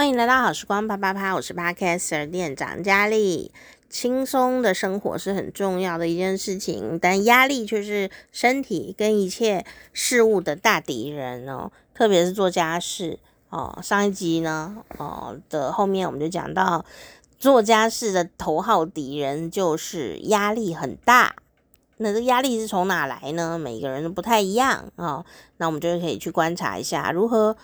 欢迎来到好时光啪啪啪，我是 Podcaster 店长佳丽。轻松的生活是很重要的一件事情，但压力却是身体跟一切事物的大敌人哦。特别是做家事哦。上一集呢，哦的后面我们就讲到，做家事的头号敌人就是压力很大。那这压力是从哪来呢？每个人都不太一样哦。那我们就可以去观察一下如何。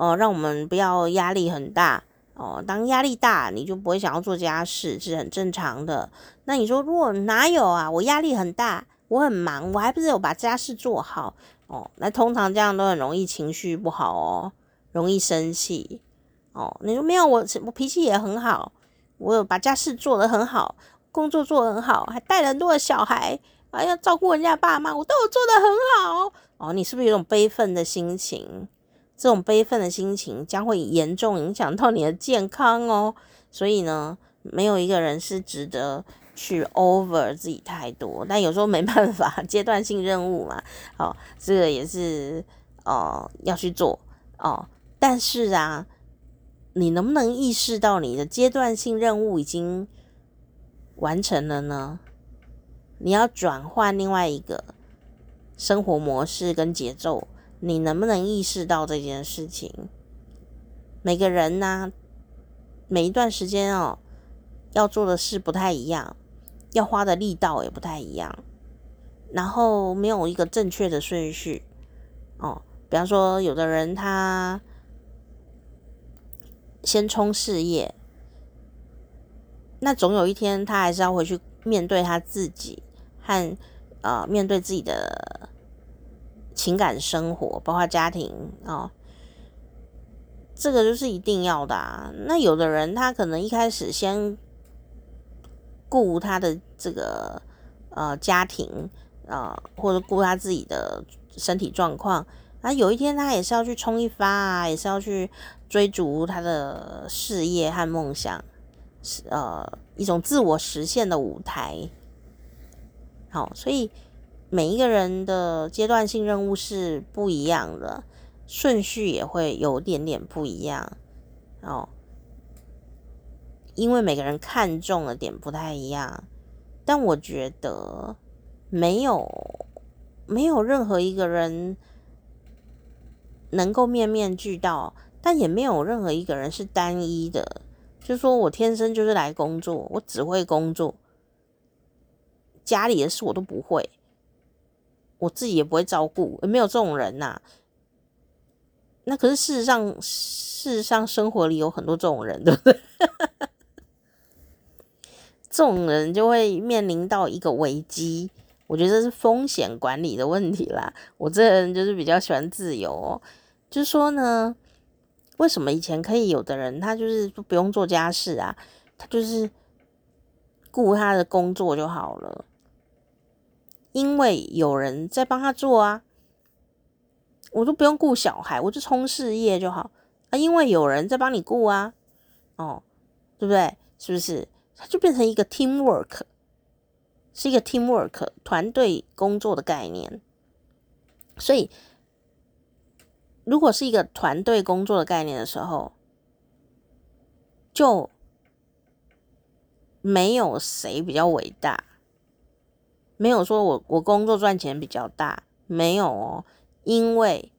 哦，让我们不要压力很大哦。当压力大，你就不会想要做家事，是很正常的。那你说，如果哪有啊？我压力很大，我很忙，我还不是有把家事做好哦？那通常这样都很容易情绪不好哦，容易生气哦。你说没有，我我脾气也很好，我有把家事做得很好，工作做得很好，还带了很多的小孩，还要照顾人家爸妈，我都有做得很好哦。你是不是有种悲愤的心情？这种悲愤的心情将会严重影响到你的健康哦，所以呢，没有一个人是值得去 over 自己太多，但有时候没办法，阶段性任务嘛，哦，这个也是哦要去做哦，但是啊，你能不能意识到你的阶段性任务已经完成了呢？你要转换另外一个生活模式跟节奏。你能不能意识到这件事情？每个人呢、每一段时间哦，要做的事不太一样，要花的力道也不太一样，然后没有一个正确的顺序哦。比方说，有的人他先冲事业，那总有一天他还是要回去面对他自己和呃面对自己的。情感生活，包括家庭哦，这个就是一定要的啊。那有的人他可能一开始先顾他的这个呃家庭啊，呃，或者顾他自己的身体状况，那有一天他也是要去冲一发啊，也是要去追逐他的事业和梦想，是呃一种自我实现的舞台。好，所以。每一个人的阶段性任务是不一样的，顺序也会有点点不一样哦。因为每个人看重的点不太一样，但我觉得没有没有任何一个人能够面面俱到，但也没有任何一个人是单一的，就说我天生就是来工作，我只会工作，家里的事我都不会。我自己也不会照顾，也没有这种人呐、那可是事实上，事实上生活里有很多这种人，对不对？这种人就会面临到一个危机。我觉得是风险管理的问题啦。我这人就是比较喜欢自由哦。就是说呢，为什么以前可以有的人他就是不用做家事啊，他就是顾他的工作就好了。因为有人在帮他做啊，我都不用顾小孩，我就冲事业就好啊。因为有人在帮你顾啊，哦，对不对？是不是？它就变成一个 teamwork，是一个 teamwork 团队工作的概念。所以，如果是一个团队工作的概念的时候，就没有谁比较伟大。没有说我我工作赚钱比较大，没有哦，因为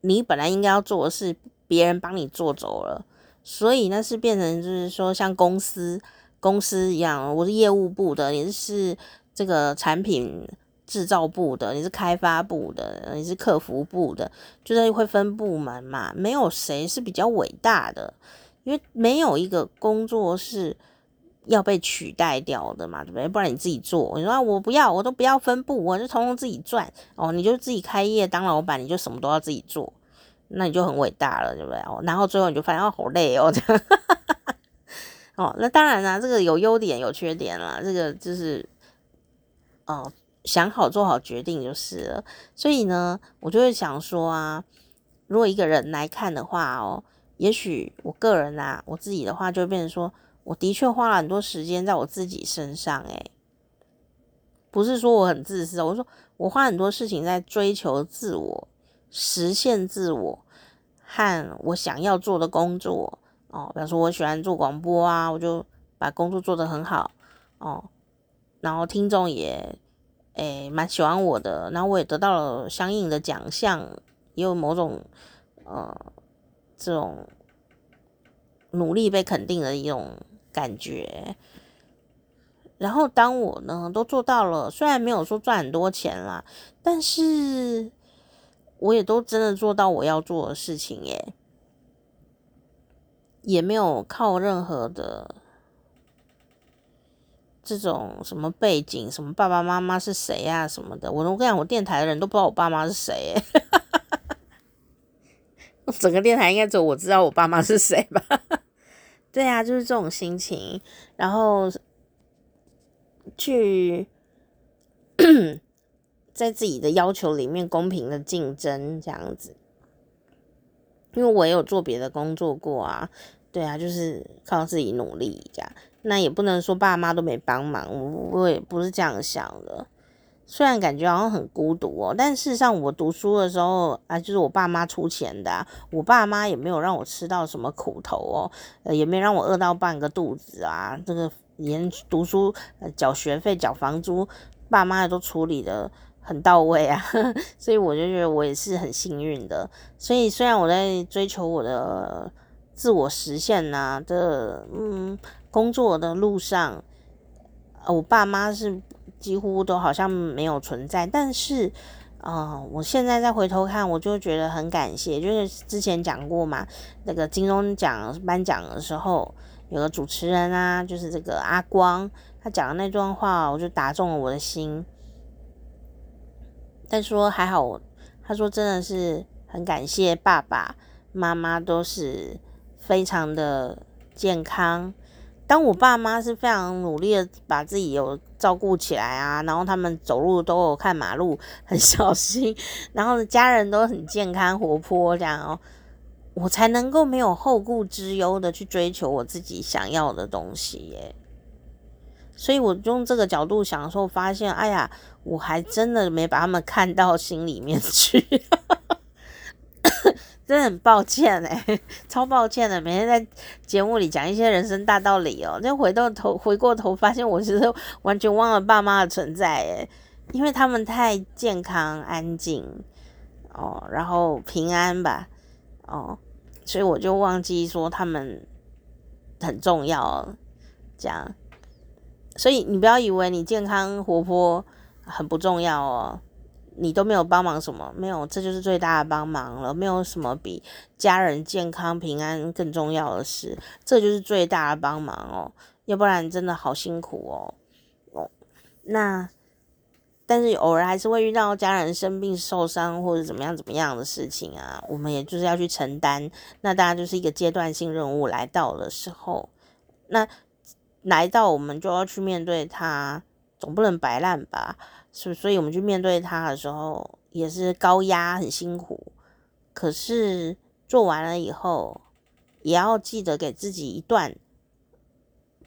你本来应该要做的事，别人帮你做走了，所以那是变成就是说像公司公司一样，我是业务部的，你是这个产品制造部的，你是开发部的，你是客服部的，就是会分部门嘛，没有谁是比较伟大的，因为没有一个工作是。要被取代掉的嘛，对不对？不然你自己做，你说，我不要，我都不要分部，我就通通自己赚哦。你就自己开业当老板，你就什么都要自己做，那你就很伟大了，对不对？哦，然后最后你就发现哦，好累哦，这样。哦，那当然啦，这个有优点有缺点啦，这个就是哦，想好做好决定就是了。所以呢，我就会想说啊，如果一个人来看的话哦，也许我个人啊，我自己的话就会变成说。我的确花了很多时间在我自己身上，诶，不是说我很自私，我说我花很多事情在追求自我、实现自我和我想要做的工作。哦，比方说我喜欢做广播啊，我就把工作做得很好。哦，然后听众也诶蛮喜欢我的，然后我也得到了相应的奖项，也有某种呃这种努力被肯定的一种感觉。然后当我呢都做到了，虽然没有说赚很多钱啦，但是我也都真的做到我要做的事情耶，也没有靠任何的这种什么背景，什么爸爸妈妈是谁呀什么的。我都跟你讲，我电台的人都不知道我爸妈是谁耶，整个电台应该只有我知道我爸妈是谁吧？对啊，就是这种心情，然后。去 在自己的要求里面公平的竞争这样子，因为我也有做别的工作过啊，对啊，就是靠自己努力这样，那也不能说爸妈都没帮忙，我我也不是这样想的。虽然感觉好像很孤独哦，但事实上我读书的时候啊，就是我爸妈出钱的啊，我爸妈也没有让我吃到什么苦头哦，呃，也没让我饿到半个肚子啊，这个。连读书、缴学费、缴房租，爸妈也都处理的很到位啊，所以我就觉得我也是很幸运的。所以虽然我在追求我的自我实现呐、啊、的，嗯，工作的路上，我爸妈是几乎都好像没有存在，但是，啊、呃，我现在再回头看，我就觉得很感谢，就是之前讲过嘛，那个金钟奖颁奖的时候。有个主持人啊，就是这个阿光，他讲的那段话，我就打中了我的心。但说还好，他说真的是很感谢爸爸妈妈都是非常的健康。当我爸妈是非常努力的把自己有照顾起来啊，然后他们走路都有看马路很小心，然后家人都很健康活泼这样哦。我才能够没有后顾之忧的去追求我自己想要的东西耶，所以我用这个角度想的时候，发现，哎呀，我还真的没把他们看到心里面去，真的很抱歉哎，超抱歉的，每天在节目里讲一些人生大道理哦，就回到头回过头发现，我其实完全忘了爸妈的存在哎，因为他们太健康安静哦，然后平安吧，哦。所以我就忘记说他们很重要，这样。所以你不要以为你健康活泼很不重要哦，你都没有帮忙什么，没有，这就是最大的帮忙了。没有什么比家人健康平安更重要的事，这就是最大的帮忙哦。要不然真的好辛苦哦。哦，那。但是偶尔还是会遇到家人生病、受伤或者怎么样、怎么样的事情啊，我们也就是要去承担。那大家就是一个阶段性任务来到的时候，那来到我们就要去面对它，总不能摆烂吧？是，所以我们去面对它的时候也是高压、很辛苦。可是做完了以后，也要记得给自己一段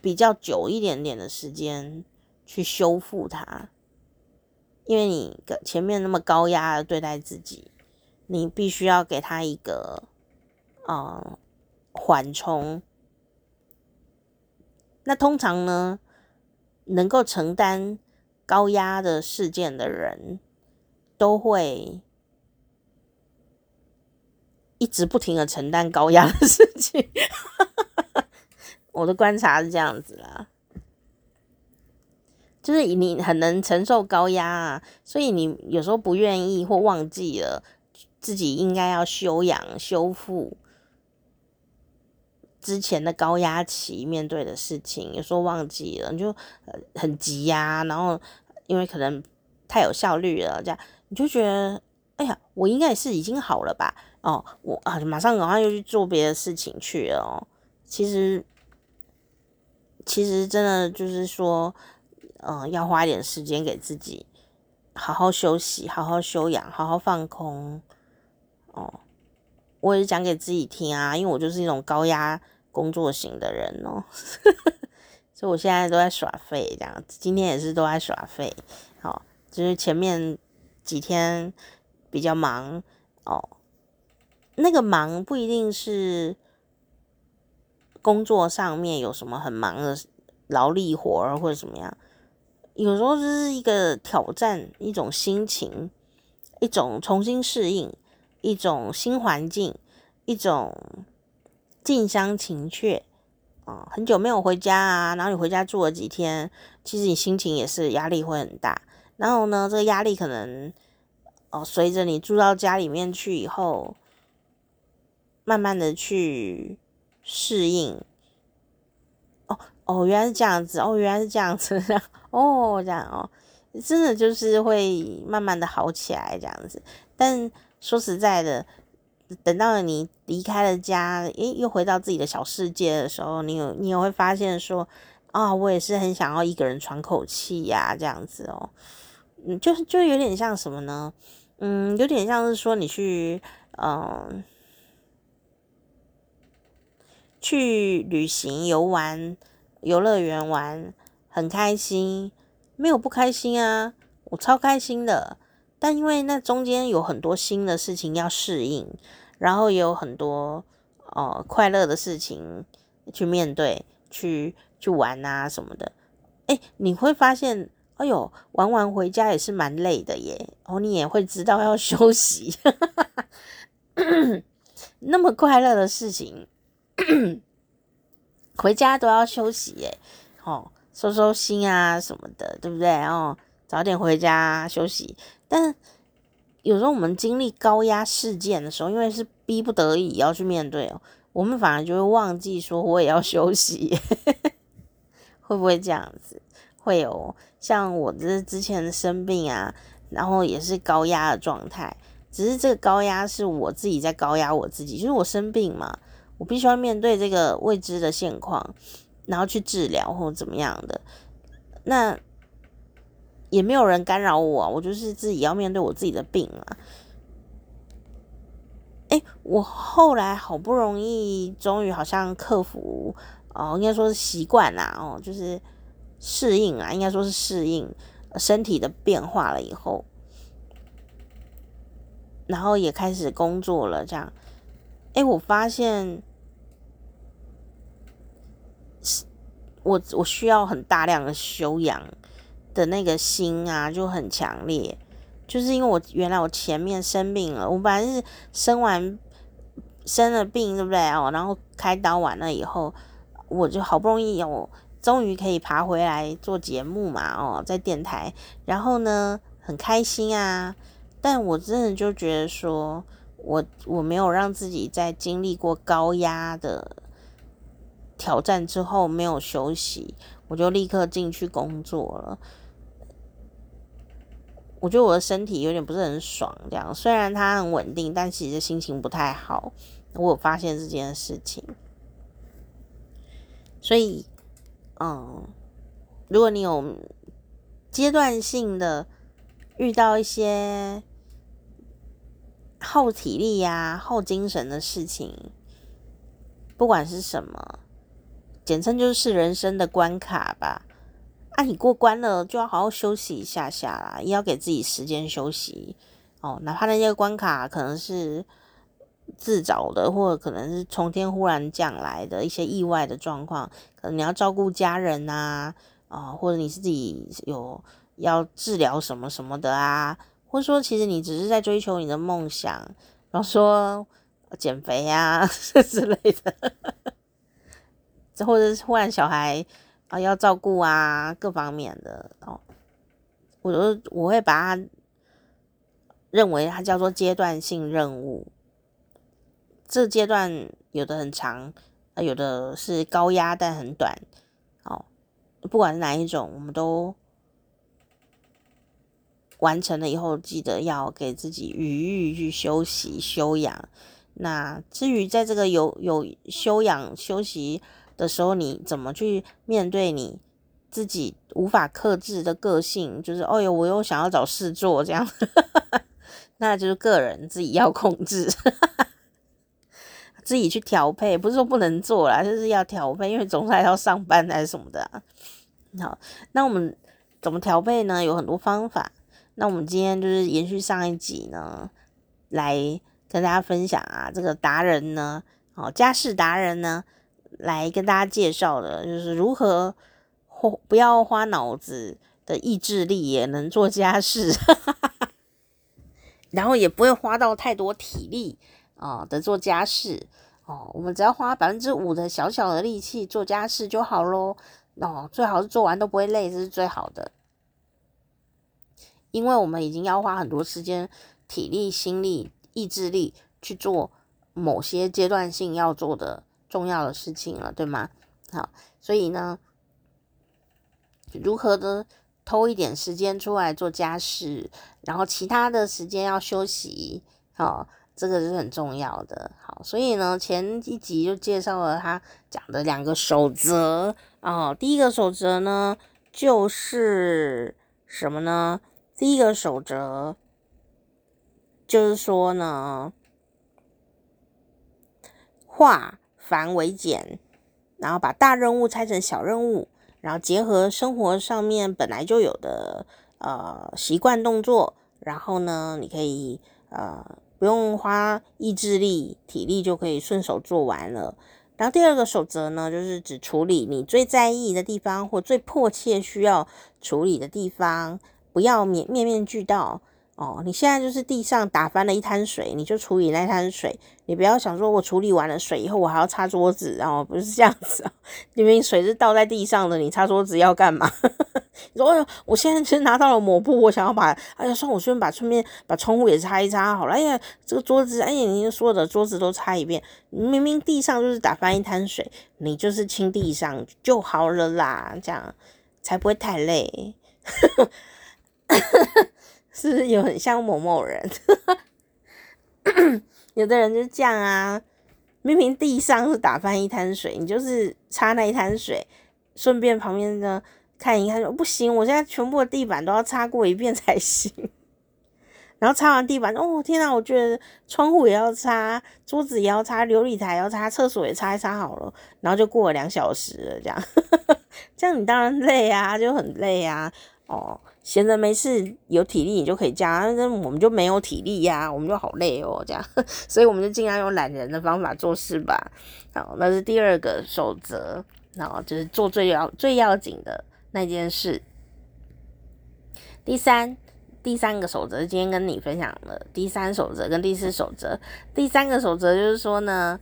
比较久一点点的时间去修复它。因为你前面那么高压的对待自己，你必须要给他一个嗯缓冲。那通常呢，能够承担高压的事件的人，都会一直不停的承担高压的事情。我的观察是这样子啦。就是你很能承受高压啊，所以你有时候不愿意或忘记了自己应该要休养修复之前的高压期面对的事情，有时候忘记了，你就很急呀，然后因为可能太有效率了，这样你就觉得哎呀，我应该也是已经好了吧？哦，我啊，马上赶快又去做别的事情去了哦。其实，其实真的就是说。嗯，要花一点时间给自己，好好休息，好好休养，好好放空。哦，我也是讲给自己听啊，因为我就是一种高压工作型的人哦，所以我现在都在耍废，这样，今天也是都在耍废。好，就是前面几天比较忙哦，那个忙不一定是工作上面有什么很忙的劳力活儿或者怎么样，有时候就是一个挑战，一种心情，一种重新适应，一种新环境，一种近乡情怯啊。很久没有回家啊，然后你回家住了几天，其实你心情也是压力会很大。然后呢，这个压力可能哦，随着你住到家里面去以后，慢慢的去适应。哦哦，原来是这样子，哦，原来是这样子，哦，这样哦，真的就是会慢慢的好起来这样子。但说实在的，等到你离开了家，诶，又回到自己的小世界的时候，你有你也会发现说，啊、我也是很想要一个人喘口气呀，这样子哦。嗯，就是就有点像什么呢？嗯，有点像是说你去，嗯、去旅行游玩，游乐园玩，很开心，没有不开心啊，我超开心的。但因为那中间有很多新的事情要适应，然后也有很多哦、快乐的事情去面对，去去玩啊什么的。诶，你会发现。哎呦，玩完回家也是蛮累的耶。哦，你也会知道要 休息，那么快乐的事情，回家都要休息耶。哦，收收心啊什么的，对不对？哦，早点回家休息。但有时候我们经历高压事件的时候，因为是逼不得已要去面对哦，我们反而就会忘记说我也要休息，会不会这样子？会有像我这之前生病啊，然后也是高压的状态，只是这个高压是我自己在高压我自己，就是我生病嘛，我必须要面对这个未知的现况，然后去治疗或怎么样的，那也没有人干扰我，我就是自己要面对我自己的病啊。诶，我后来好不容易，终于好像克服哦，应该说是习惯啦，哦，就是。适应啊，应该说是适应身体的变化了以后，然后也开始工作了。这样，哎，我发现是我我需要很大量的修养的那个心啊，就很强烈。就是因为我原来我前面生病了，我本来是生完生了病，对不对哦？然后开刀完了以后，我就好不容易有。终于可以爬回来做节目嘛，哦，在电台，然后呢，很开心啊。但我真的就觉得说，我我没有让自己在经历过高压的挑战之后没有休息，我就立刻进去工作了。我觉得我的身体有点不是很爽，这样虽然它很稳定，但其实心情不太好。我有发现这件事情，所以。嗯，如果你有阶段性的遇到一些耗体力呀、耗精神的事情，不管是什么，简称就是人生的关卡吧。啊，你过关了，就要好好休息一下下啦，也要给自己时间休息哦。哪怕那些关卡可能是。自找的，或者可能是从天忽然降来的一些意外的状况，可能你要照顾家人啊，啊，或者你自己有要治疗什么什么的啊，或者说其实你只是在追求你的梦想，然后说减肥啊 之类的，或者是忽然小孩啊要照顾啊，各方面的哦，我就我会把它认为它叫做阶段性任务。这阶段有的很长，有的是高压但很短，哦，不管是哪一种，我们都完成了以后，记得要给自己余裕去休息休养。那至于在这个有有休养休息的时候，你怎么去面对你自己无法克制的个性？就是哦哟，我又想要找事做这样，那就是个人自己要控制。自己去调配，不是说不能做啦，就是要调配，因为总是还要上班还是什么的啊。好，那我们怎么调配呢？有很多方法。那我们今天就是延续上一集呢，来跟大家分享啊，这个达人呢，哦，家事达人呢，来跟大家介绍的，就是如何花不要花脑子的意志力也能做家事，然后也不会花到太多体力啊的做家事哦。我们只要花百分之五的小小的力气做家事就好喽。哦，最好是做完都不会累，这是最好的。因为我们已经要花很多时间、体力、心力、意志力去做某些阶段性要做的重要的事情了，对吗？好，所以呢，如何的偷一点时间出来做家事，然后其他的时间要休息，好，这个是很重要的。好，所以呢，前一集就介绍了他讲的两个守则。哦，第一个守则呢，就是什么呢？第一个守则就是说呢，话繁为简，然后把大任务拆成小任务，然后结合生活上面本来就有的呃习惯动作，然后呢，你可以呃不用花意志力、体力就可以顺手做完了。然后第二个守则呢，就是只处理你最在意的地方或最迫切需要处理的地方，不要面面面俱到。哦，你现在就是地上打翻了一滩水，你就处理那滩水。你不要想说，我处理完了水以后，我还要擦桌子，然后不是这样子啊。明明水是倒在地上的，你擦桌子要干嘛？你说，哎呦，我现在其实拿到了抹布，我想要把，哎呀，算我顺便把顺便把窗户也擦一擦好了。哎呀，这个桌子，哎呀，你说的桌子都擦一遍。明明地上就是打翻一滩水，你就是清地上就好了啦，这样才不会太累。是不是有很像某某人？有的人就这样啊，明明地上是打翻一滩水，你就是擦那一滩水，顺便旁边的看一看，说不行，我现在全部的地板都要擦过一遍才行。然后擦完地板，哦天哪，我觉得窗户也要擦，桌子也要擦，琉璃台也要擦，厕所也擦一擦好了。然后就过了两小时了，这样，这样你当然累啊，就很累啊，哦。闲着没事，有体力你就可以这样，那我们就没有体力呀、我们就好累哦，这样，所以我们就尽量用懒人的方法做事吧。好，那是第二个守则，然后就是做最要最要紧的那件事。第三，第三个守则，今天跟你分享了第三守则跟第四守则。第三个守则就是说呢，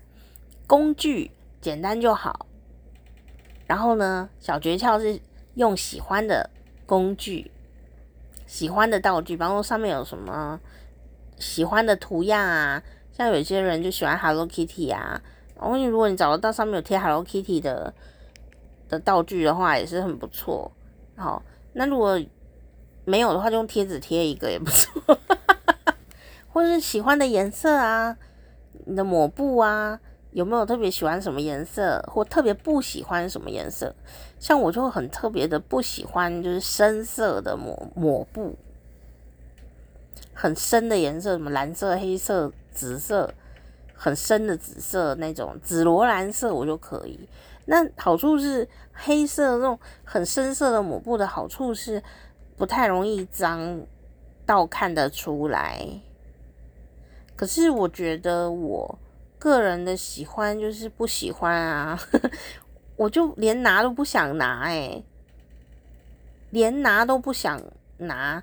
工具简单就好，然后呢，小诀窍是用喜欢的工具。喜欢的道具，比方说上面有什么喜欢的图样啊，像有些人就喜欢 Hello Kitty 啊，然后如果你找得到上面有贴 Hello Kitty 的的道具的话，也是很不错。好，那如果没有的话，就用贴纸贴一个也不错，或者是喜欢的颜色啊，你的抹布啊。有没有特别喜欢什么颜色，或特别不喜欢什么颜色？像我就很特别的不喜欢，就是深色的抹抹布，很深的颜色，什么蓝色、黑色、紫色，很深的紫色那种紫罗兰色我就可以。那好处是黑色那种很深色的抹布的好处是不太容易脏到看得出来。可是我觉得我。个人的喜欢就是不喜欢啊，我就连拿都不想拿欸，连拿都不想拿。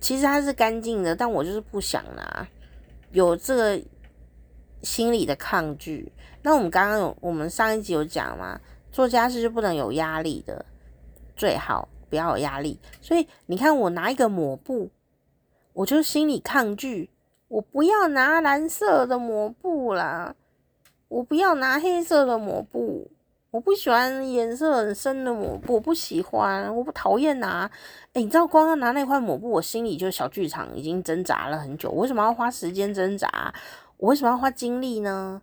其实它是干净的，但我就是不想拿，有这个心理的抗拒。那我们刚刚有，我们上一集有讲嘛，做家事就不能有压力的，最好不要有压力。所以你看，我拿一个抹布，我就心理抗拒。我不要拿蓝色的抹布啦，我不要拿黑色的抹布，我不喜欢颜色很深的抹布，我不喜欢，我不讨厌拿。诶，你知道光要拿那块抹布，我心里就小剧场已经挣扎了很久。我为什么要花时间挣扎？我为什么要花精力呢？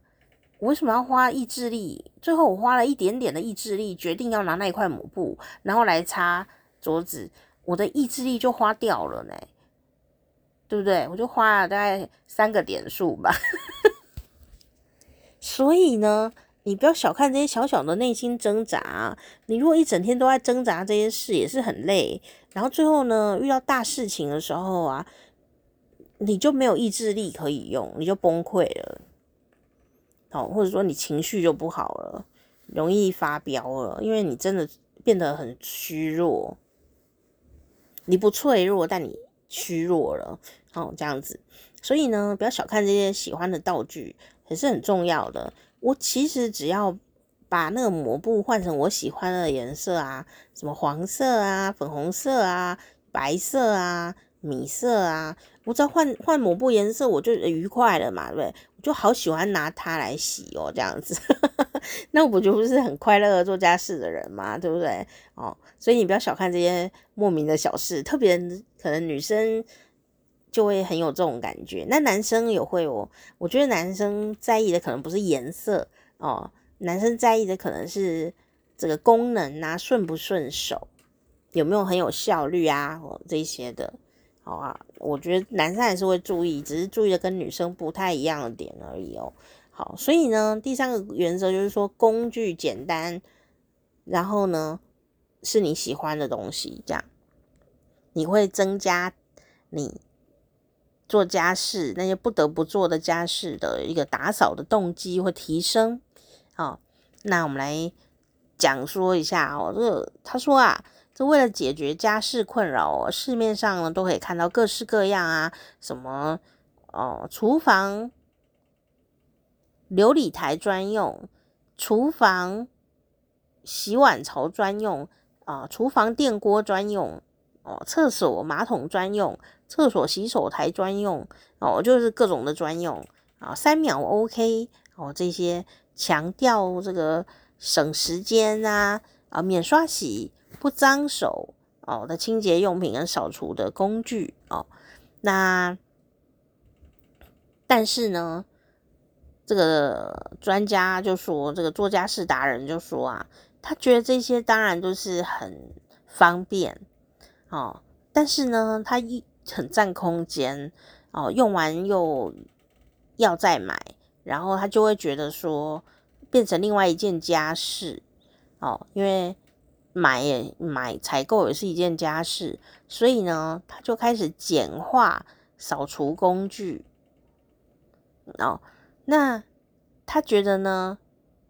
我为什么要花意志力？最后我花了一点点的意志力，决定要拿那块抹布，然后来擦桌子，我的意志力就花掉了呢。对不对？我就花了大概三个点数吧。所以呢，你不要小看这些小小的内心挣扎。你如果一整天都在挣扎这些事，也是很累。然后最后呢，遇到大事情的时候啊，你就没有意志力可以用，你就崩溃了。好，或者说你情绪就不好了。容易发飙了，因为你真的变得很虚弱。你不脆弱，但你虚弱了，哦，这样子。所以呢，不要小看这些喜欢的道具，也是很重要的。我其实只要把那个抹布换成我喜欢的颜色啊，什么黄色啊、粉红色啊、白色啊、米色啊，我只要换换抹布颜色，我就愉快了嘛，对不对？我就好喜欢拿它来洗哦，这样子。那我就不是很快乐做家事的人嘛，对不对？哦，所以你不要小看这些莫名的小事，特别可能女生。就会很有这种感觉，那男生也会哦。我觉得男生在意的可能不是颜色哦，男生在意的可能是这个功能啊，顺不顺手，有没有很有效率啊，哦，这些的，好啊。我觉得男生还是会注意，只是注意的跟女生不太一样的点而已哦。好，所以呢，第三个原则就是说，工具简单，然后呢，是你喜欢的东西，这样你会增加你。做家事那些不得不做的家事的一个打扫的动机会提升，好，那我们来讲说一下哦，这个他说啊，这为了解决家事困扰，市面上呢都可以看到各式各样啊，什么哦，厨房琉璃台专用，厨房洗碗槽专用啊，厨房电锅专用。哦，厕所马桶专用，厕所洗手台专用，哦，就是各种的专用啊，三秒 OK 哦，这些强调这个省时间啊，啊，免刷洗不脏手哦的清洁用品跟扫除的工具哦，那但是呢，这个专家就说，这个做家事达人就说啊，他觉得这些当然都是很方便。哦，但是呢，他一很占空间哦，用完又要再买，然后他就会觉得说变成另外一件家事哦，因为买也买采购也是一件家事，所以呢，他就开始简化扫除工具哦。那他觉得呢，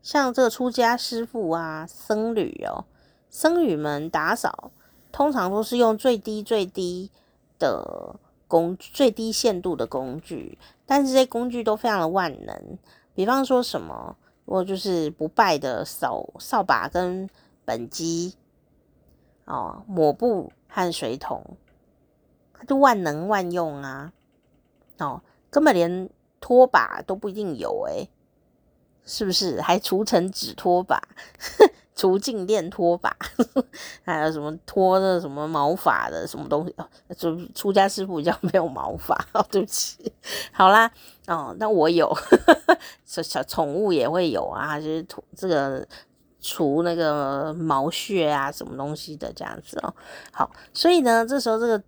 像这个出家师傅啊、僧侣哦、僧侣们打扫。通常都是用最低最低的工具，最低限度的工具，但是这些工具都非常的万能。比方说什么，我就是不败的扫扫把跟畚箕，哦，抹布和水桶，它就万能万用啊，哦，根本连拖把都不一定有诶，是不是？还除尘纸拖把。除静电拖把，还有什么拖的什么毛发的什么东西哦？就出家师傅比较没有毛发哦，对不起。好啦，哦，那我有 小小宠物也会有啊，就是这个除那个毛屑啊，什么东西的这样子哦。好，所以呢，这时候这个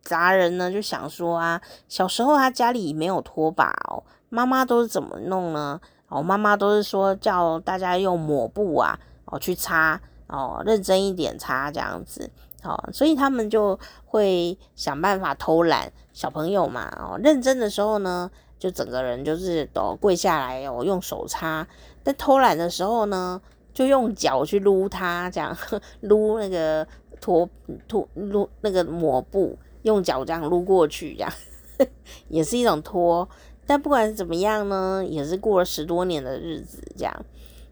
杂人呢就想说啊，小时候他家里没有拖把哦，妈妈都是怎么弄呢？哦，妈妈都是说叫大家用抹布啊。哦，去擦哦，认真一点擦这样子，哦，所以他们就会想办法偷懒。小朋友嘛，哦，认真的时候呢，就整个人就是都跪下来哦，用手擦；但偷懒的时候呢，就用脚去撸它，这样 撸那个拖拖撸那个抹布，用脚这样撸过去，这样 也是一种拖。但不管怎么样呢，也是过了十多年的日子，这样。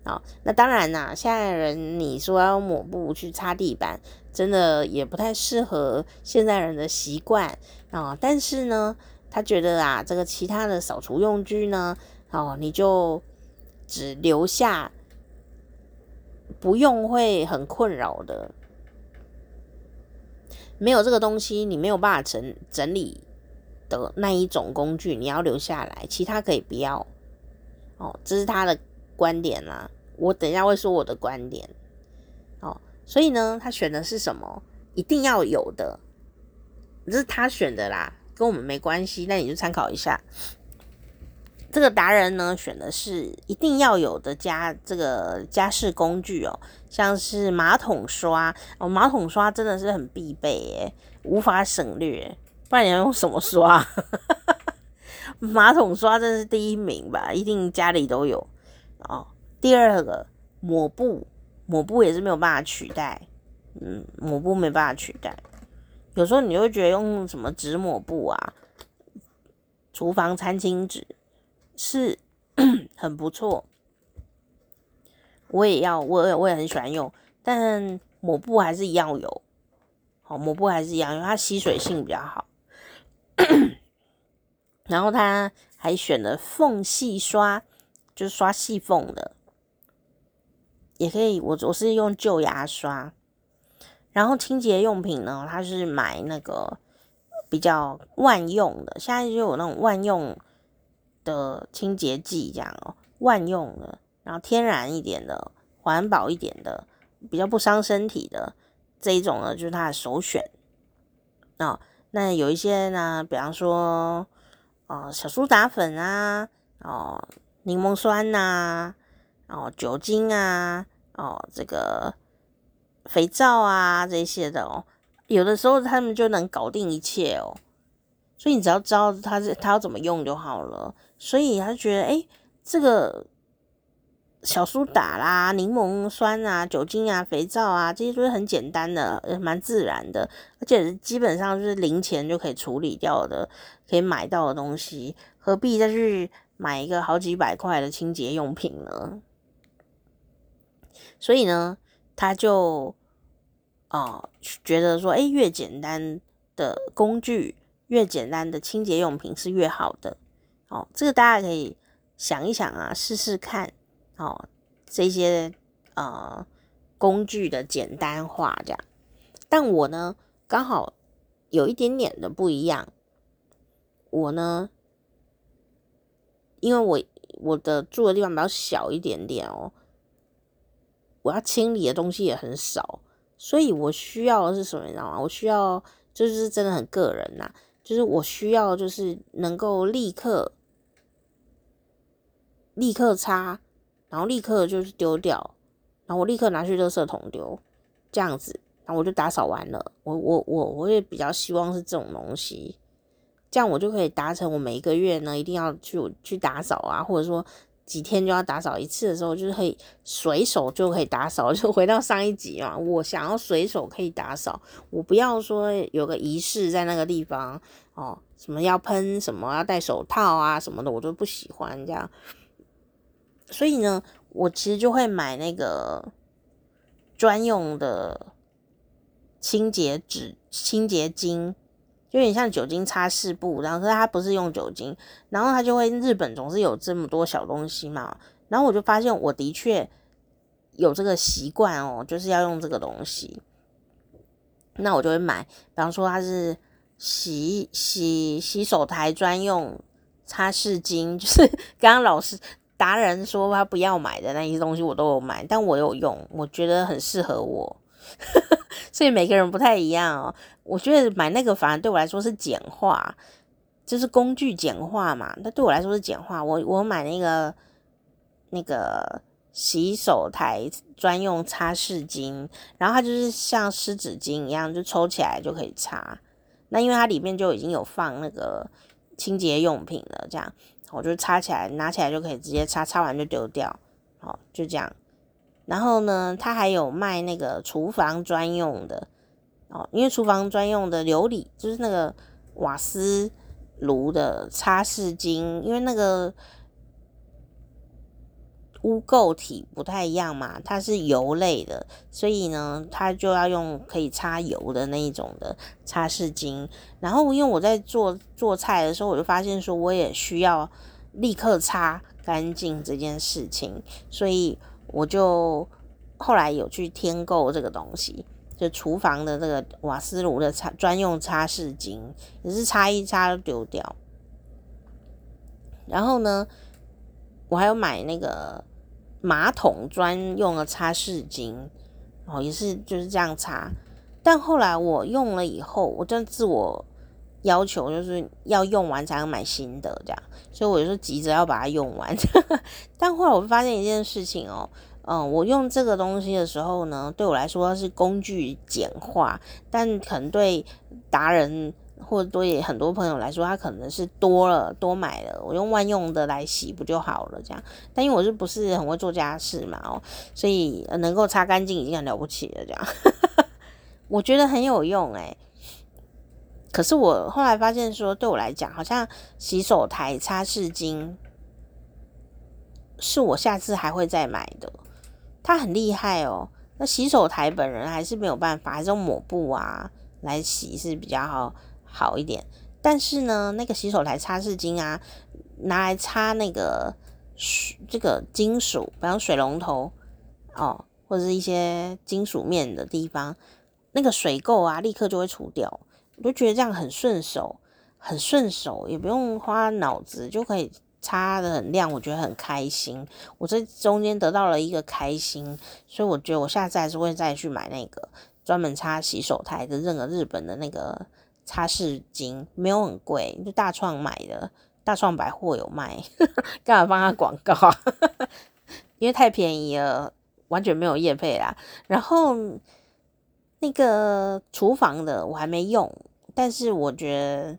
好，那当然啦，现在人你说要抹布去擦地板，真的也不太适合现在人的习惯啊。但是呢，他觉得啊，这个其他的扫除用具呢，哦，你就只留下不用会很困扰的，没有这个东西，你没有办法整整理的那一种工具，你要留下来，其他可以不要。哦，这是他的观点啦。我等一下会说我的观点，哦，所以呢，他选的是什么？一定要有的，这是他选的啦，跟我们没关系。那你就参考一下。这个达人呢，选的是一定要有的家这个家事工具哦，像是马桶刷哦，马桶刷真的是很必备耶，无法省略。不然你要用什么刷？马桶刷真是第一名吧，一定家里都有哦。第二个抹布，抹布也是没有办法取代，嗯，抹布没办法取代。有时候你会觉得用什么纸抹布啊，厨房餐巾纸是 很不错，我也要，我也我也很喜欢用，但抹布还是一样有，好，抹布还是一样，因为它吸水性比较好。然后他还选了缝隙刷，就是刷细缝的，也可以。我我是用旧牙刷。然后清洁用品呢，它是买那个比较万用的，现在就有那种万用的清洁剂这样哦，万用的，然后天然一点的，环保一点的，比较不伤身体的这一种呢，就是它的首选哦。那有一些呢，比方说哦小苏打粉啊，哦柠檬酸呐、哦酒精啊，哦这个。肥皂啊，这些的哦，有的时候他们就能搞定一切哦，所以你只要知道他是他要怎么用就好了。所以他觉得，哎，这个小苏打啦、柠檬酸啊、酒精啊、肥皂啊，这些都是很简单的，也蛮自然的，而且基本上就是零钱就可以处理掉的，可以买到的东西，何必再去买一个好几百块的清洁用品呢？所以呢，他就。哦，觉得说，哎，越简单的工具，越简单的清洁用品是越好的。哦，这个大家可以想一想啊，试试看。哦，这些呃工具的简单化这样。但我呢，刚好有一点点的不一样。我呢，因为我我的住的地方比较小一点点哦，我要清理的东西也很少。所以我需要的是什么，你知道吗？我需要就是真的很个人呐，就是我需要就是能够立刻立刻擦，然后立刻就是丢掉，然后我立刻拿去垃圾桶丢，这样子，然后我就打扫完了。我我我我也比较希望是这种东西，这样我就可以达成我每一个月呢一定要去去打扫啊，或者说。几天就要打扫一次的时候，就是可以随手就可以打扫。就回到上一集嘛，我想要随手可以打扫，我不要说有个仪式在那个地方哦，什么要喷什么，要戴手套啊什么的，我都不喜欢这样。所以呢，我其实就会买那个专用的清洁纸、清洁巾。就有点像酒精擦拭布，然后可是它不是用酒精，然后它就会日本总是有这么多小东西嘛，然后我就发现我的确有这个习惯哦，就是要用这个东西，那我就会买，比方说它是洗洗洗手台专用擦拭巾，就是刚刚老师达人说他不要买的那些东西我都有买，但我有用，我觉得很适合我。所以每个人不太一样哦。我觉得买那个反而对我来说是简化，就是工具简化嘛。那对我来说是简化。我我买那个那个洗手台专用擦拭巾，然后它就是像湿纸巾一样，就抽起来就可以擦。那因为它里面就已经有放那个清洁用品了，这样我就擦起来，拿起来就可以直接擦，擦完就丢掉。好，就这样。然后呢，它还有卖那个厨房专用的哦，因为厨房专用的琉璃就是那个瓦斯炉的擦拭巾，因为那个污垢体不太一样嘛，它是油类的，所以呢，它就要用可以擦油的那一种的擦拭巾。然后因为我在做做菜的时候，我就发现说我也需要立刻擦干净这件事情，所以。我就后来有去添购这个东西，就厨房的这个瓦斯炉的擦专用擦拭巾，也是擦一擦就丢掉。然后呢，我还有买那个马桶专用的擦拭巾，哦，也是就是这样擦。但后来我用了以后，我真自我要求就是要用完才能买新的这样，所以我就急着要把它用完。但后来我发现一件事情哦，嗯，我用这个东西的时候呢，对我来说是工具简化，但可能对达人或者对很多朋友来说，他可能是多了多买了，我用万用的来洗不就好了？这样，但因为我是不是很会做家事嘛，哦，所以能够擦干净已经很了不起了。这样，我觉得很有用哎。可是我后来发现说，对我来讲，好像洗手台擦拭巾是我下次还会再买的。它很厉害哦。那洗手台本人还是没有办法，还是用抹布啊来洗是比较好。好一点，但是呢，那个洗手台擦拭巾啊，拿来擦那个水这个金属，比方水龙头哦，或者是一些金属面的地方，那个水垢啊，立刻就会除掉。我就觉得这样很顺手，很顺手，也不用花脑子就可以擦得很亮，我觉得很开心。我这中间得到了一个开心，所以我觉得我下次还是会再去买那个专门擦洗手台的，任何日本的那个。擦拭巾没有很贵，就大创买的，大创百货有卖，干嘛帮他广告？因为太便宜了，完全没有业配啦。然后那个厨房的我还没用，但是我觉得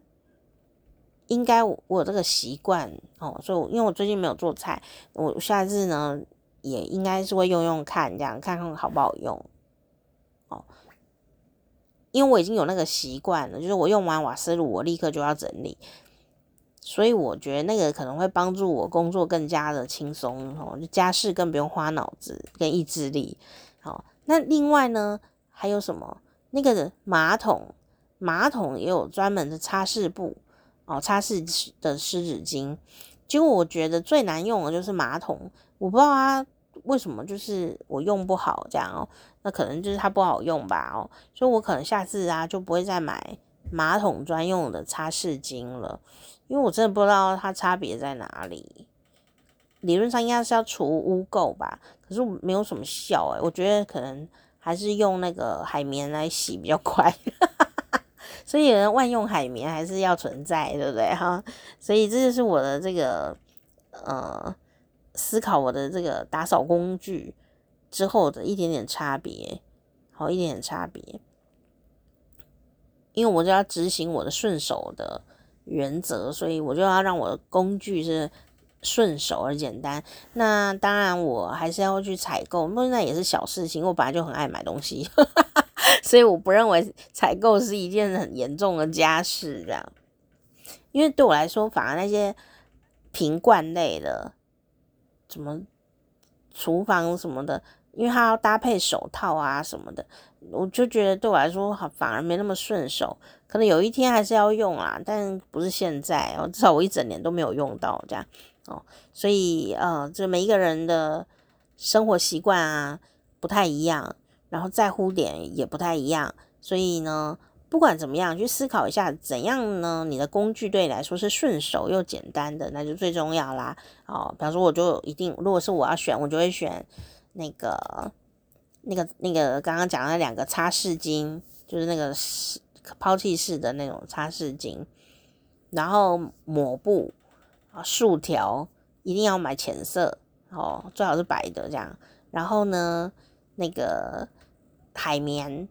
应该我有这个习惯哦，所以因为我最近没有做菜，我下次呢也应该是会用用看，这样看看好不好用哦。因为我已经有那个习惯了，就是我用完瓦斯炉，我立刻就要整理，所以我觉得那个可能会帮助我工作更加的轻松哦，就家事更不用花脑子跟意志力。好，那另外呢，还有什么？那个马桶，马桶也有专门的擦拭布哦，擦拭的湿纸巾。结果我觉得最难用的就是马桶，我不知道它。为什么就是我用不好这样哦？那可能就是它不好用吧哦，所以我可能下次啊就不会再买马桶专用的擦拭巾了，因为我真的不知道它差别在哪里。理论上应该是要除污垢吧，可是没有什么效诶，我觉得可能还是用那个海绵来洗比较快，所以有人万用海绵还是要存在，对不对哈？所以这就是我的这个呃。思考我的这个打扫工具之后的一点点差别，好，一点点差别，因为我就要执行我的顺手的原则，所以我就要让我的工具是顺手而简单。那当然，我还是要去采购，那也是小事情。我本来就很爱买东西，所以我不认为采购是一件很严重的家事，这样。因为对我来说，反而那些瓶罐类的。什么厨房什么的，因为它要搭配手套啊什么的，我就觉得对我来说好反而没那么顺手。可能有一天还是要用啊，但不是现在哦，至少我一整年都没有用到这样哦。所以呃，这每一个人的生活习惯啊不太一样，然后在乎点也不太一样，所以呢。不管怎么样，去思考一下怎样呢？你的工具对你来说是顺手又简单的，那就最重要啦。哦，比方说，我就一定，如果是我要选，我就会选那个、那个、那个刚刚讲的那两个擦拭巾，就是那个是抛弃式的那种擦拭巾，然后抹布竖条一定要买浅色哦，最好是白的这样。然后呢，那个海绵。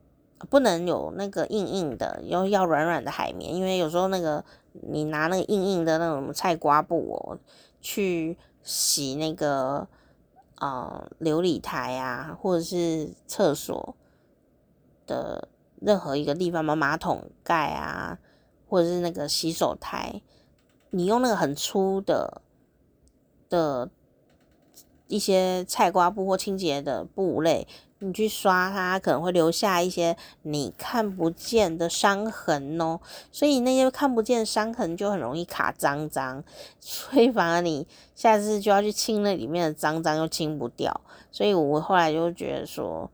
不能有那个硬硬的，要要软软的海绵，因为有时候那个你拿那个硬硬的那种菜瓜布哦，去洗那个呃琉璃台啊，或者是厕所的任何一个地方嘛，马桶盖啊，或者是那个洗手台，你用那个很粗的的一些菜瓜布或清洁的布类。你去刷它，可能会留下一些你看不见的伤痕哦，所以那些看不见伤痕就很容易卡脏脏，所以反而你下次就要去清那里面的脏脏又清不掉，所以我后来就觉得说，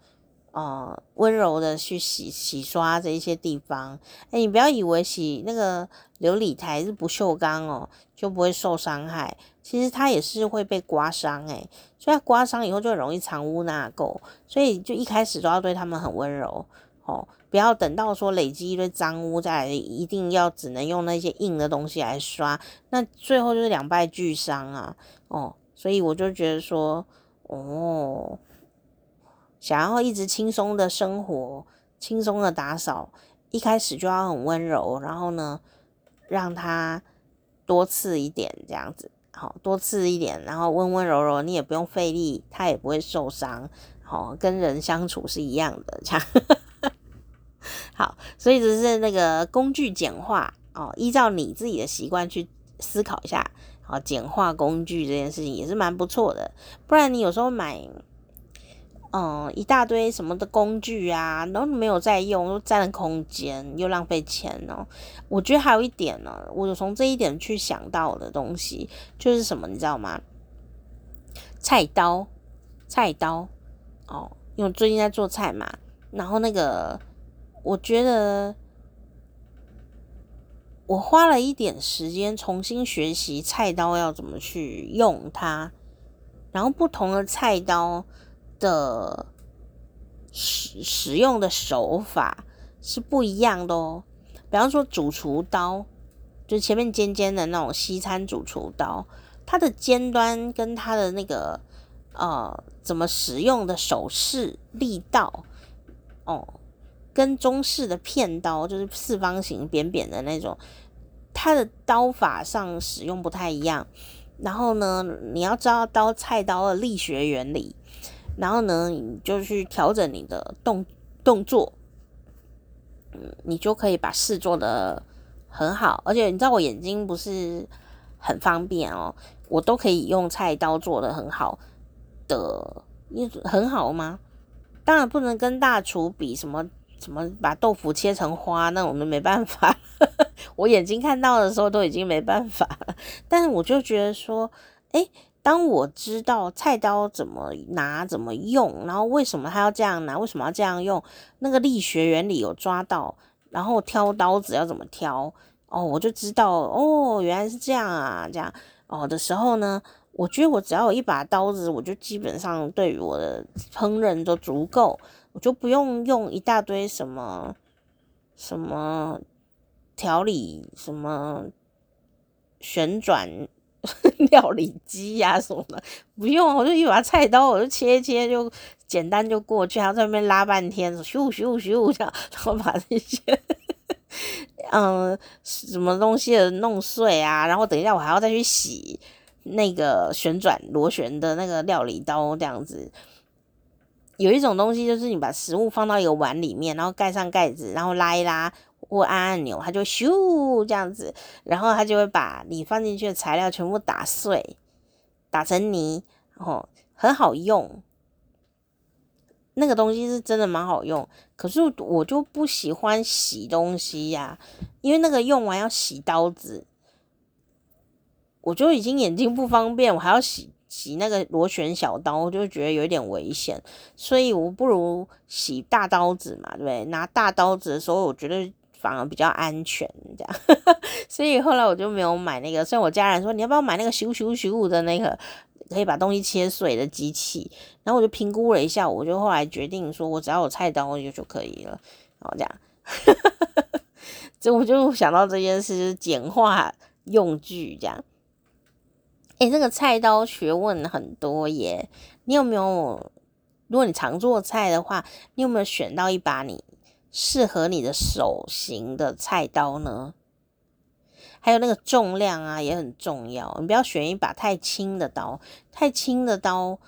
呃，温柔的去洗洗刷这一些地方，哎，你不要以为洗那个琉璃台是不锈钢哦，就不会受伤害。其实它也是会被刮伤诶，所以它刮伤以后就很容易藏污纳垢，所以就一开始都要对它们很温柔。哦，不要等到说累积一堆脏污再来，一定要只能用那些硬的东西来刷，那最后就是两败俱伤啊。哦，所以我就觉得说哦，想要一直轻松的生活，轻松的打扫，一开始就要很温柔，然后呢，让它多次一点这样子，好，多次一点，然后温温柔柔，你也不用费力，它也不会受伤，好，跟人相处是一样的，这样。好，所以只是那个工具简化哦，依照你自己的习惯去思考一下，好，简化工具这件事情也是蛮不错的。不然你有时候买，嗯，一大堆什么的工具啊，然后没有在用，又占了空间，又浪费钱哦。我觉得还有一点呢，我就从这一点去想到的东西就是什么，你知道吗？菜刀，菜刀，哦，因为最近在做菜嘛，然后那个。我觉得我花了一点时间重新学习菜刀要怎么去用它，然后不同的菜刀的使使用的手法是不一样的哦。比方说主厨刀，就前面尖尖的那种西餐主厨刀，它的尖端跟它的那个呃怎么使用的手势力道哦。跟中式的片刀就是四方形扁扁的那种，它的刀法上使用不太一样。然后呢，你要知道刀菜刀的力学原理，然后呢，你就去调整你的动动作，嗯，你就可以把事做得很好。而且你知道我眼睛不是很方便哦，我都可以用菜刀做得很好的，你很好吗？当然不能跟大厨比什么。什么把豆腐切成花？那我们没办法。我眼睛看到的时候都已经没办法了。但是我就觉得说，诶，当我知道菜刀怎么拿、怎么用，然后为什么他要这样拿，为什么要这样用，那个力学原理有抓到，然后挑刀子要怎么挑，哦，我就知道，哦，原来是这样啊，这样哦的时候呢，我觉得我只要有一把刀子，我就基本上对于我的烹饪都足够。我就不用用一大堆什么什么调理什么旋转 料理机呀、什么的，不用，我就一把菜刀，我就切一切，就简单就过去，还要在那边拉半天，咻咻咻这样，然后把这些 嗯什么东西弄碎啊，然后等一下我还要再去洗那个旋转螺旋的那个料理刀这样子。有一种东西，就是你把食物放到一个碗里面，然后盖上盖子，然后拉一拉或按按钮，它就咻这样子，然后它就会把你放进去的材料全部打碎，打成泥，哦，很好用。那个东西是真的蛮好用，可是我就不喜欢洗东西呀，因为那个用完要洗刀子，我就已经眼睛不方便，我还要洗。洗那个螺旋小刀，我就觉得有一点危险，所以我不如洗大刀子嘛，对不对？拿大刀子的时候，我觉得反而比较安全，这样。所以后来我就没有买那个。虽然我家人说你要不要买那个咻咻咻的那个可以把东西切碎的机器，然后我就评估了一下，我就后来决定说我只要有菜刀就就可以了，然后这样。这我就想到这件事，简化用具这样。诶，这个菜刀学问很多耶。你有没有？如果你常做菜的话，你有没有选到一把你适合你的手型的菜刀呢？还有那个重量啊，也很重要。你不要选一把太轻的刀，太轻的刀，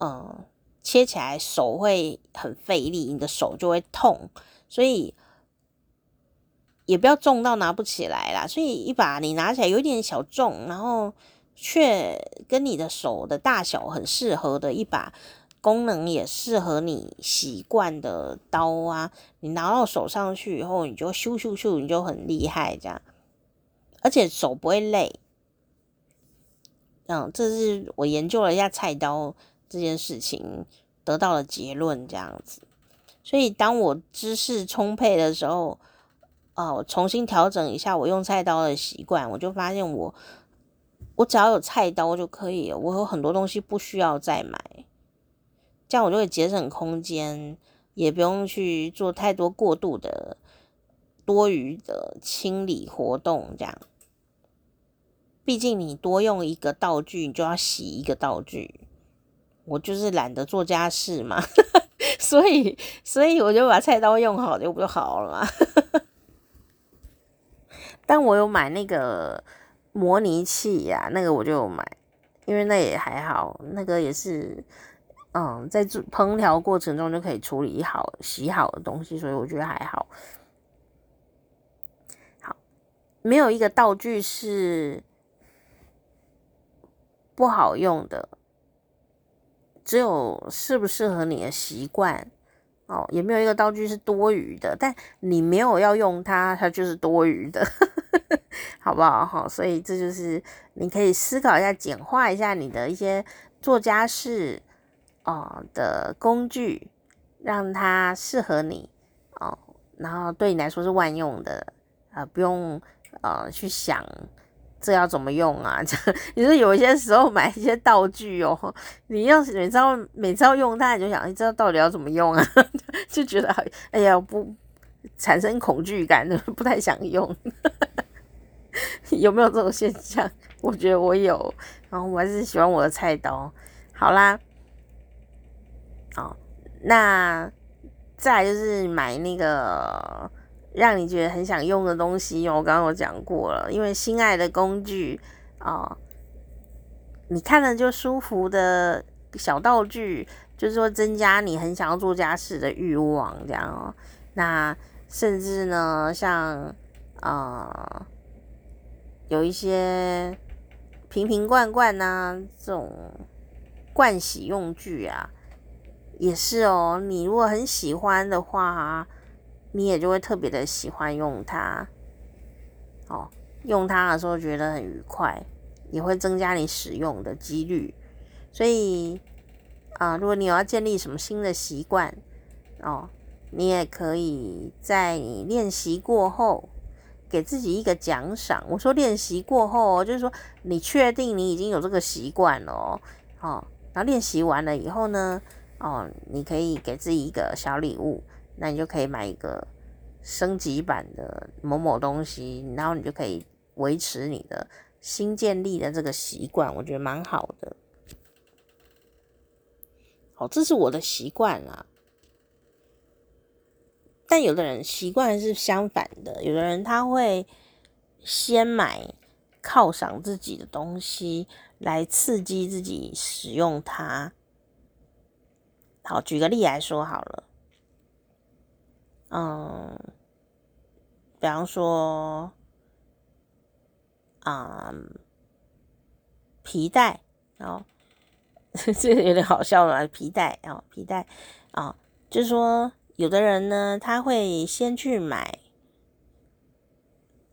嗯，切起来手会很费力，你的手就会痛。所以也不要重到拿不起来啦。所以一把你拿起来有点小重，然后。却跟你的手的大小很适合的一把，功能也适合你习惯的刀啊，你拿到手上去以后，你就咻咻咻，你就很厉害这样，而且手不会累。嗯，这是我研究了一下菜刀这件事情得到的结论这样子。所以当我知识充沛的时候，啊，我重新调整一下我用菜刀的习惯，我就发现我。我只要有菜刀就可以了，我有很多东西不需要再买，这样我就会节省空间，也不用去做太多过度的多余的清理活动。这样，毕竟你多用一个道具，你就要洗一个道具。我就是懒得做家事嘛，所以所以我就把菜刀用好就不就好了嘛。但我有买那个模拟器呀、那个我就买，因为那也还好，那个也是嗯，在做烹调过程中就可以处理好洗好的东西，所以我觉得还好。好，没有一个道具是不好用的。只有适不适合你的习惯哦，也没有一个道具是多余的，但你没有要用它，它就是多余的，好不好？好，所以这就是你可以思考一下，简化一下你的一些做家事哦的工具，让它适合你哦，然后对你来说是万用的啊，呃，不用呃去想。这要怎么用啊？这你说有一些时候买一些道具哦，你要是每次要每次要用它，你就想，你知道到底要怎么用啊？就觉得哎呀，不产生恐惧感，不太想用。有没有这种现象？我觉得我有，然后我还是喜欢我的菜刀。好啦，哦，那再就是买那个。让你觉得很想用的东西，我刚刚有讲过了，因为心爱的工具啊、哦，你看了就舒服的小道具，就是说增加你很想要做家事的欲望，这样哦。那甚至呢，像、呃，有一些瓶瓶罐罐呐、这种盥洗用具啊，也是哦。你如果很喜欢的话。你也就会特别的喜欢用它，哦，用它的时候觉得很愉快，也会增加你使用的几率。所以啊、如果你要建立什么新的习惯，哦，你也可以在你练习过后给自己一个奖赏。我说练习过后，就是说你确定你已经有这个习惯了哦，哦，然后练习完了以后呢，哦，你可以给自己一个小礼物。那你就可以买一个升级版的某某东西，然后你就可以维持你的新建立的这个习惯，我觉得蛮好的。好，这是我的习惯啊。但有的人习惯是相反的，有的人他会先买犒赏自己的东西，来刺激自己使用它。好，举个例来说好了。嗯，比方说，啊、皮带，哦 这有点好笑了，皮带啊，皮带啊，就是说，有的人呢，他会先去买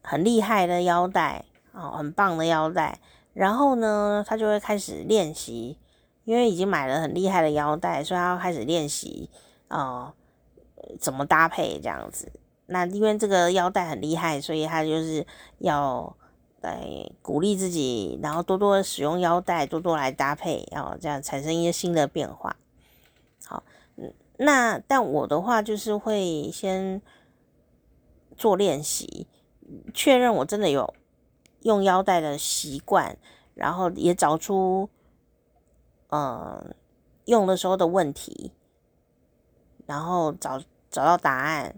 很厉害的腰带啊，很棒的腰带，然后呢，他就会开始练习，因为已经买了很厉害的腰带，所以他要开始练习哦。怎么搭配这样子？那因为这个腰带很厉害，所以他就是要来鼓励自己，然后多多使用腰带，多多来搭配，然后这样产生一些新的变化。好，那但我的话就是会先做练习，确认我真的有用腰带的习惯，然后也找出嗯用的时候的问题，然后找。找到答案，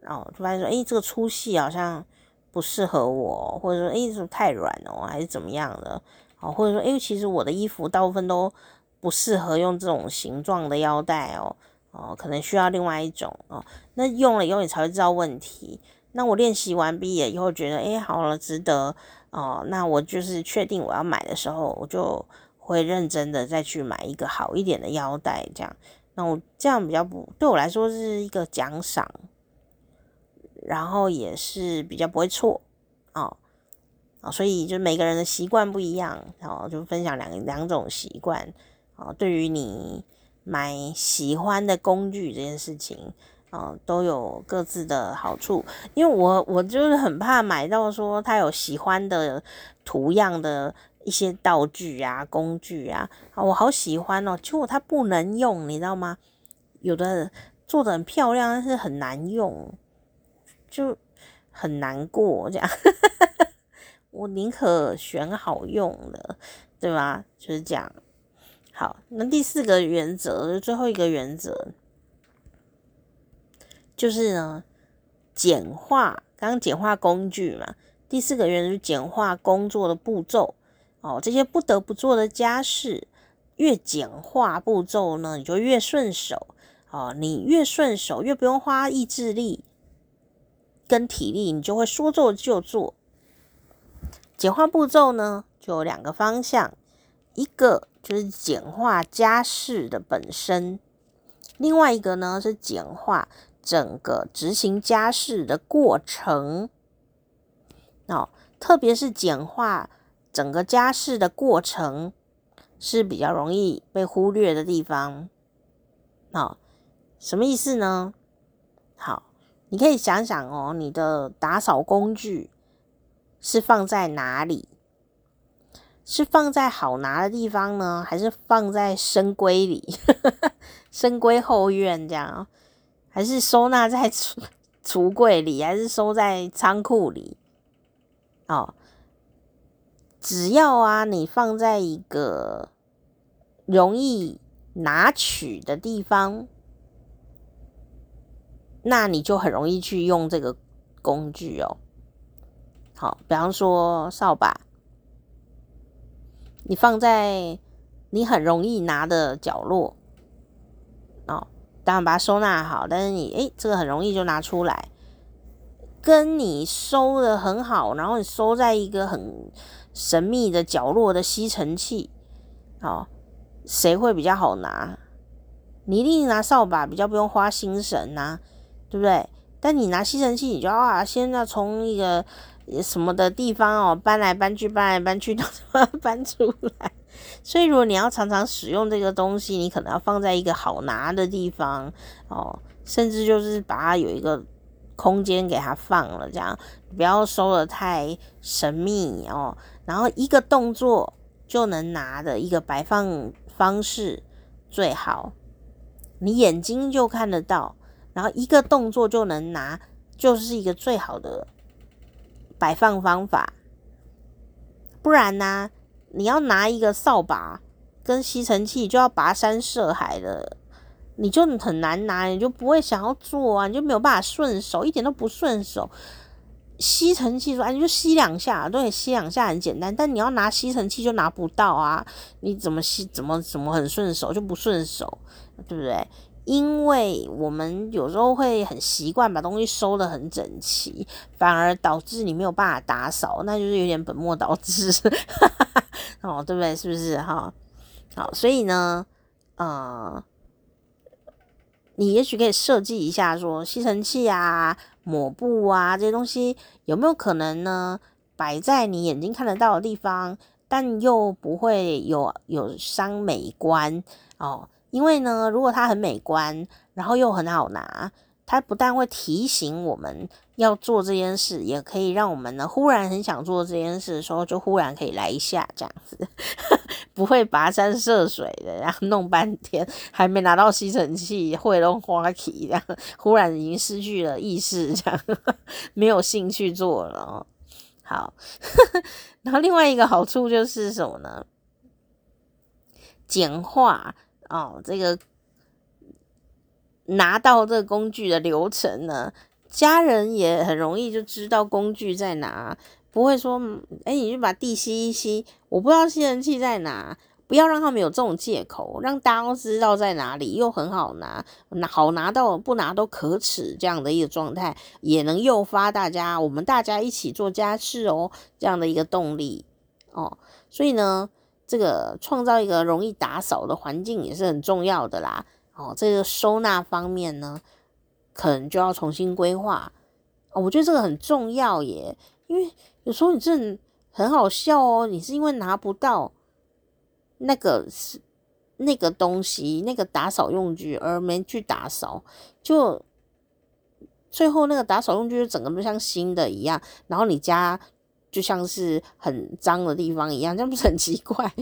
然后就发现说，诶，这个粗细好像不适合我，或者说，诶，是不是太软哦，还是怎么样的？哦，或者说，诶，其实我的衣服大部分都不适合用这种形状的腰带哦，哦，可能需要另外一种哦。那用了以后你才会知道问题。那我练习完毕了以后，觉得，诶，好了，值得哦。那我就是确定我要买的时候，我就会认真的再去买一个好一点的腰带，这样。那我这样比较不，对我来说是一个奖赏，然后也是比较不会错哦，啊，所以就每个人的习惯不一样，然后就分享两两种习惯啊，对于你买喜欢的工具这件事情啊，都有各自的好处，因为我我就是很怕买到说他有喜欢的图样的。一些道具啊、工具啊，啊，我好喜欢哦。结果它不能用，你知道吗？有的做的很漂亮，但是很难用，就很难过这样。我宁可选好用的，对吧？就是这样。好，那第四个原则，最后一个原则，就是呢，简化，刚刚简化工具嘛。第四个原则是简化工作的步骤哦，这些不得不做的家事，越简化步骤呢，你就越顺手哦。你越顺手，越不用花意志力跟体力，你就会说做就做。简化步骤呢，就有两个方向，一个就是简化家事的本身，另外一个呢是简化整个执行家事的过程。哦，特别是简化整个家事的过程是比较容易被忽略的地方。哦，什么意思呢？好，你可以想想哦，你的打扫工具是放在哪里？是放在好拿的地方呢，还是放在深闺里？深闺后院这样，还是收纳在橱 橱柜里，还是收在仓库里？哦，只要啊，你放在一个容易拿取的地方，那你就很容易去用这个工具哦。好，比方说扫把，你放在你很容易拿的角落，哦，当然把它收纳好，但是你诶，这个很容易就拿出来。跟你收的很好，然后你收在一个很神秘的角落的吸尘器，哦，谁会比较好拿？你一定拿扫把，比较不用花心神呐、对不对？但你拿吸尘器，你就要啊，先要从一个什么的地方哦，搬来搬去，搬来搬去，都把它搬出来。所以如果你要常常使用这个东西，你可能要放在一个好拿的地方哦，甚至就是把它有一个。空间给它放了，这样不要收得太神秘哦。然后一个动作就能拿的一个摆放方式最好，你眼睛就看得到，然后一个动作就能拿，就是一个最好的摆放方法。不然呢，你要拿一个扫把跟吸尘器，就要跋山涉海的。你就很难拿，你就不会想要做啊，你就没有办法顺手，一点都不顺手。吸尘器说，哎，你就吸两下，对，吸两下很简单，但你要拿吸尘器就拿不到啊，你怎么吸，怎么怎么很顺手就不顺手，对不对？因为我们有时候会很习惯把东西收得很整齐，反而导致你没有办法打扫，那就是有点本末倒置，哦，对不对？是不是哈？好，所以呢，呃。你也许可以设计一下，说吸尘器啊、抹布啊这些东西有没有可能呢，摆在你眼睛看得到的地方，但又不会有有伤美观哦。因为呢，如果它很美观，然后又很好拿。它不但会提醒我们要做这件事，也可以让我们呢忽然很想做这件事的时候，就忽然可以来一下这样子，不会跋山涉水的，然后弄半天还没拿到吸尘器，会弄花起这样，忽然已经失去了意识，这样 没有兴趣做了。好，然后另外一个好处就是什么呢？简化哦，这个。拿到这个工具的流程呢，家人也很容易就知道工具在哪，不会说，哎，你就把地吸一吸，我不知道吸尘器在哪，不要让他们有这种借口，让大家都知道在哪里，又很好拿，拿好拿到不拿都可耻，这样的一个状态，也能诱发大家，我们大家一起做家事哦，这样的一个动力哦，所以呢，这个创造一个容易打扫的环境也是很重要的啦。哦，这个收纳方面呢，可能就要重新规划。哦，我觉得这个很重要耶，因为有时候你真的很好笑哦，你是因为拿不到那个是那个东西，那个打扫用具而没去打扫，就最后那个打扫用具就整个都像新的一样，然后你家就像是很脏的地方一样，这样不是很奇怪？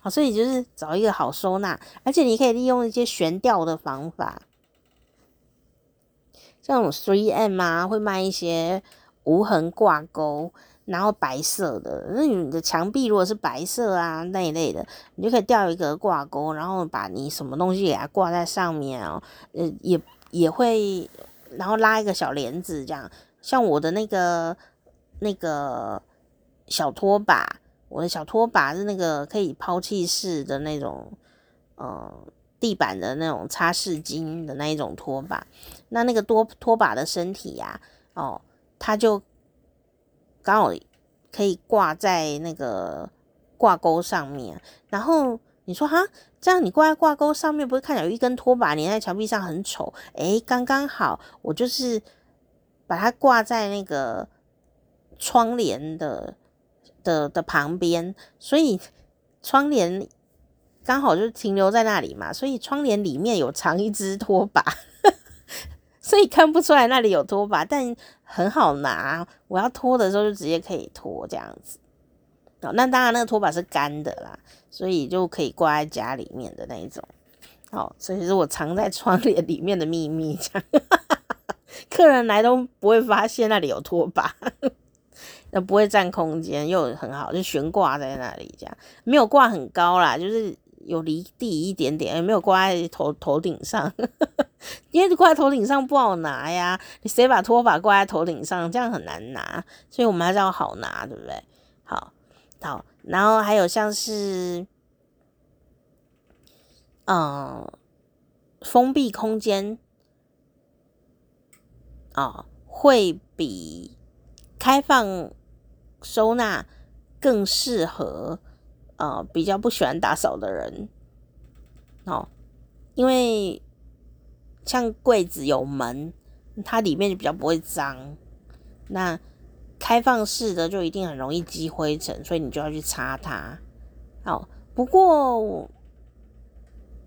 好所以就是找一个好收纳，而且你可以利用一些悬吊的方法，这种 3M 啊，会卖一些无痕挂钩，然后白色的。那你的墙壁如果是白色啊那一类的，你就可以吊一个挂钩，然后把你什么东西给它挂在上面哦。呃，也也会，然后拉一个小帘子这样。像我的那个那个小拖把，我的小拖把是那个可以抛弃式的那种，呃，地板的那种擦拭巾的那一种拖把。那那个拖拖把的身体呀、啊，哦，它就刚好可以挂在那个挂钩上面。然后你说哈，这样你挂在挂钩上面，不会看起来有一根拖把粘在墙壁上很丑？诶，刚刚好，我就是。把它挂在那个窗帘的的的旁边，所以窗帘刚好就停留在那里嘛，所以窗帘里面有藏一只拖把，所以看不出来那里有拖把，但很好拿。我要拖的时候就直接可以拖这样子。哦，那当然那个拖把是干的啦，所以就可以挂在家里面的那一种。哦，所以是我藏在窗帘里面的秘密这样。客人来都不会发现那里有拖把，那不会占空间，又很好，就悬挂在那里，这样没有挂很高啦，就是有离地一点点，也没有挂在头头顶上，因为挂在头顶上不好拿呀，你谁把拖把挂在头顶上，这样很难拿，所以我们还是要好拿，对不对？好，好，然后还有像是，嗯，封闭空间。啊、哦，会比开放收纳更适合呃比较不喜欢打扫的人哦，因为像柜子有门，它里面就比较不会脏。那开放式的就一定很容易积灰尘，所以你就要去擦它。哦，不过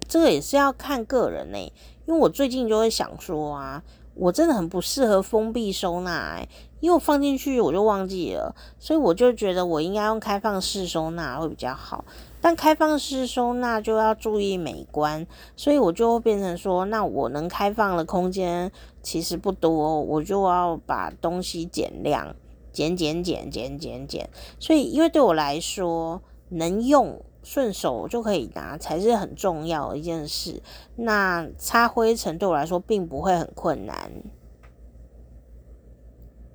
这个也是要看个人呢、因为我最近就会想说啊。我真的很不适合封闭收纳哎，因为我放进去我就忘记了，所以我就觉得我应该用开放式收纳会比较好。但开放式收纳就要注意美观，所以我就变成说，那我能开放的空间其实不多，我就要把东西减量，减减减减减减。所以，因为对我来说，能用。顺手就可以拿才是很重要的一件事。那擦灰尘对我来说并不会很困难，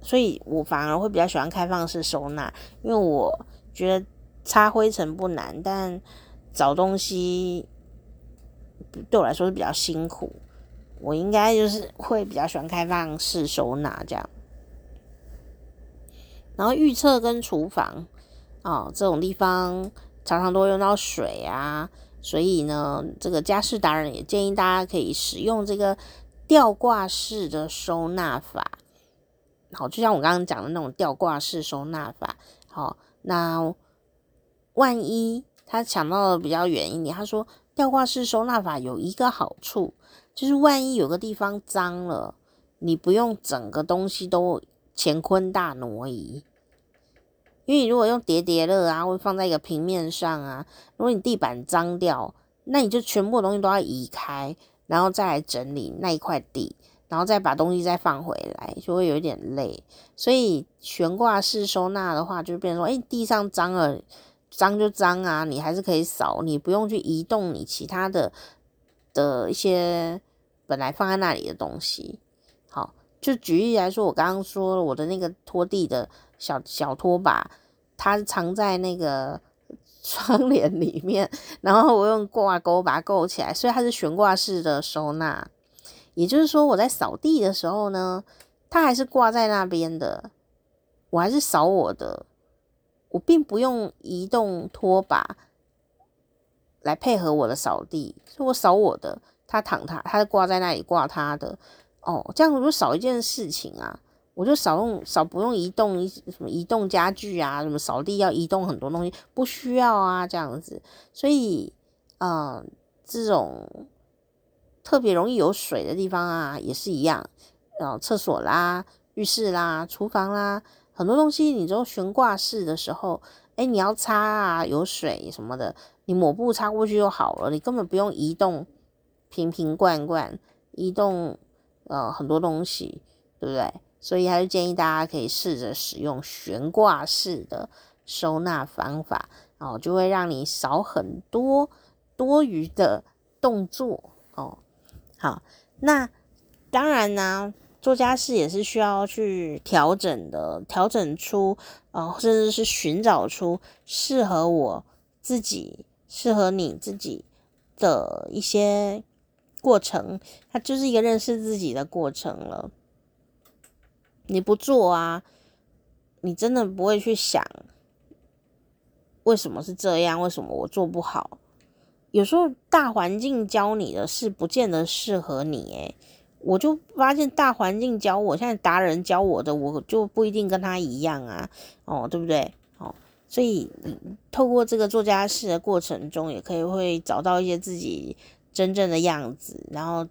所以我反而会比较喜欢开放式收纳，因为我觉得擦灰尘不难，但找东西对我来说是比较辛苦。我应该就是会比较喜欢开放式收纳这样。然后浴室跟厨房啊、这种地方。常常都用到水啊，所以呢，这个家事达人也建议大家可以使用这个吊挂式的收纳法。好，就像我刚刚讲的那种吊挂式收纳法。好，那万一他讲到的比较远一点，他说吊挂式收纳法有一个好处，就是万一有个地方脏了，你不用整个东西都乾坤大挪移。因为你如果用叠叠乐啊，或放在一个平面上啊，如果你地板脏掉，那你就全部东西都要移开，然后再来整理那一块地，然后再把东西再放回来，就会有一点累。所以悬挂式收纳的话，就变成说，哎，地上脏了，脏就脏啊，你还是可以扫，你不用去移动你其他的的一些本来放在那里的东西。好，就举例来说，我刚刚说了我的那个拖地的。小小拖把，它藏在那个 窗帘里面，然后我用挂钩把它勾起来，所以它是悬挂式的收纳。也就是说，我在扫地的时候呢，它还是挂在那边的，我还是扫我的，我并不用移动拖把来配合我的扫地，所以我扫我的，它躺它，它挂在那里挂它的。哦，这样我就少一件事情啊。我就少用少不用移动什么移动家具啊，什么扫地要移动很多东西，不需要啊这样子。所以，呃，这种特别容易有水的地方啊，也是一样。然后厕所啦、浴室啦、厨房啦，很多东西你都悬挂式的时候，哎，你要擦啊，有水什么的，你抹布擦过去就好了，你根本不用移动瓶瓶罐罐，移动呃很多东西，对不对？所以还是建议大家可以试着使用悬挂式的收纳方法，哦就会让你少很多多余的动作哦。好，那当然呢，做家事也是需要去调整的，调整出啊、甚至是寻找出适合我自己、适合你自己的一些过程。它就是一个认识自己的过程了。你不做啊，你真的不会去想为什么是这样，为什么我做不好。有时候大环境教你的事，不见得适合你。诶。我就发现大环境教我，现在达人教我的，我就不一定跟他一样啊，哦，对不对？哦，所以透过这个做家事的过程中，也可以会找到一些自己真正的样子，然后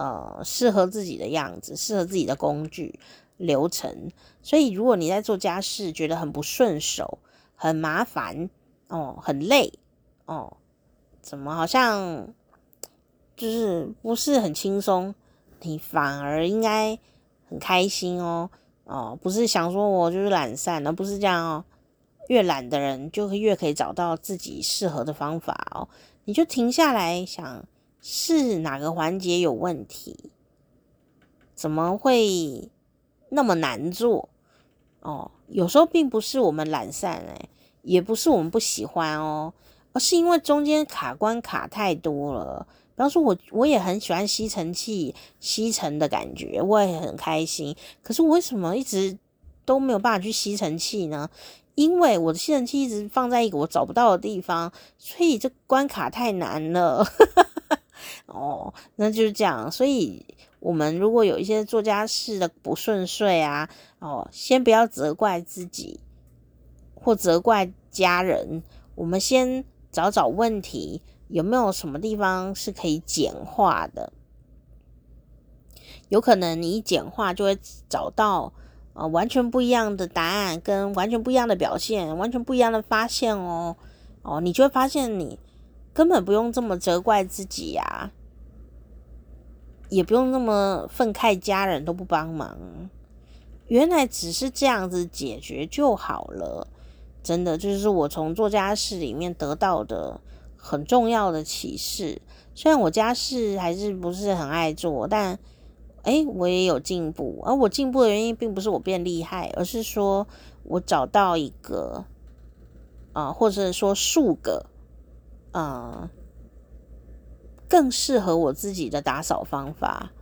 呃，适合自己的样子，适合自己的工具流程。所以，如果你在做家事觉得很不顺手、很麻烦哦、很累哦，怎么好像就是不是很轻松？你反而应该很开心哦，哦，不是想说我就是懒散，而不是这样哦。越懒的人就会越可以找到自己适合的方法哦。你就停下来想，是哪个环节有问题？怎么会那么难做？哦，有时候并不是我们懒散诶，也不是我们不喜欢哦，而是因为中间卡关卡太多了。比方说我，我我也很喜欢吸尘器吸尘的感觉，我也很开心。可是我为什么一直都没有办法去吸尘器呢？因为我的吸尘器一直放在一个我找不到的地方，所以这关卡太难了。哦，那就是这样。所以，我们如果有一些做家事的不顺遂啊，哦，先不要责怪自己或责怪家人，我们先找找问题。有没有什么地方是可以简化的？有可能你一简化就会找到呃完全不一样的答案，跟完全不一样的表现，完全不一样的发现哦哦，你就会发现你根本不用这么责怪自己呀、也不用那么愤慨家人都不帮忙，原来只是这样子解决就好了。真的，就是我从做家事里面得到的。很重要的启示，虽然我家事还是不是很爱做，但诶，我也有进步。而我进步的原因，并不是我变厉害，而是说我找到一个啊、或者说数个、呃，更适合我自己的打扫方法，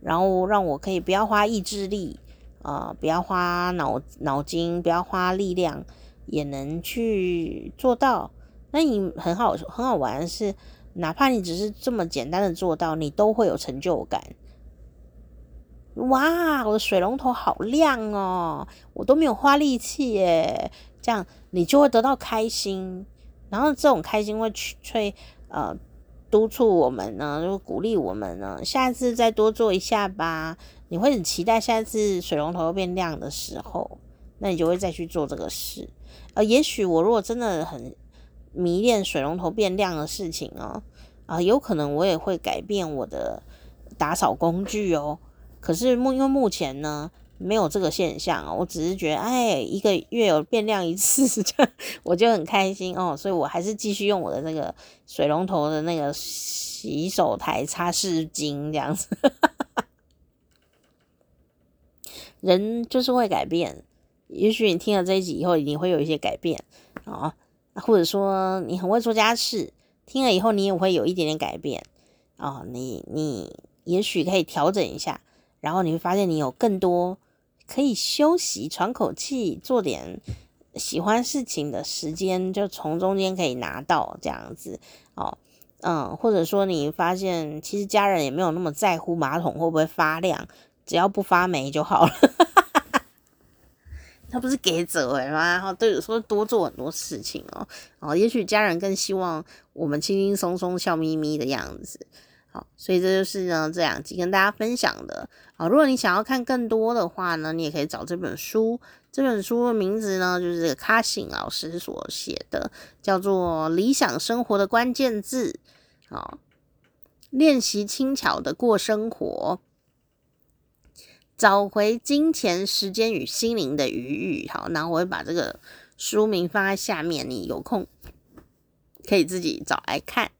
然后让我可以不要花意志力啊、不要花脑脑筋，不要花力量，也能去做到。那你很好很好玩是，哪怕你只是这么简单的做到，你都会有成就感。哇，我的水龙头好亮哦，我都没有花力气耶，这样你就会得到开心。然后这种开心会去催呃督促我们呢，就鼓励我们呢，下次再多做一下吧。你会很期待下次水龙头变亮的时候，那你就会再去做这个事。呃，也许我如果真的很。迷恋水龙头变亮的事情哦，啊，有可能我也会改变我的打扫工具哦。可是目因为目前呢，没有这个现象，我只是觉得，哎，一个月有变亮一次，这我就很开心哦。所以我还是继续用我的那个水龙头的那个洗手台擦拭巾这样子。人就是会改变，也许你听了这一集以后，你会有一些改变啊。或者说你很会做家事，听了以后你也会有一点点改变哦。你你也许可以调整一下，然后你会发现你有更多可以休息、喘口气、做点喜欢事情的时间，就从中间可以拿到这样子哦。嗯，或者说你发现其实家人也没有那么在乎马桶会不会发亮，只要不发霉就好了。他不是给责吗？然后都有说多做很多事情哦，哦，也许家人更希望我们轻轻松松、笑眯眯的样子。好，所以这就是呢这两集跟大家分享的。好，如果你想要看更多的话呢，你也可以找这本书。这本书的名字呢，就是这个卡辛老师所写的，叫做《理想生活的关键字》。好，练习轻巧的过生活。找回金钱、时间与心灵的余裕。好，那我会把这个书名放在下面，你有空可以自己找来看。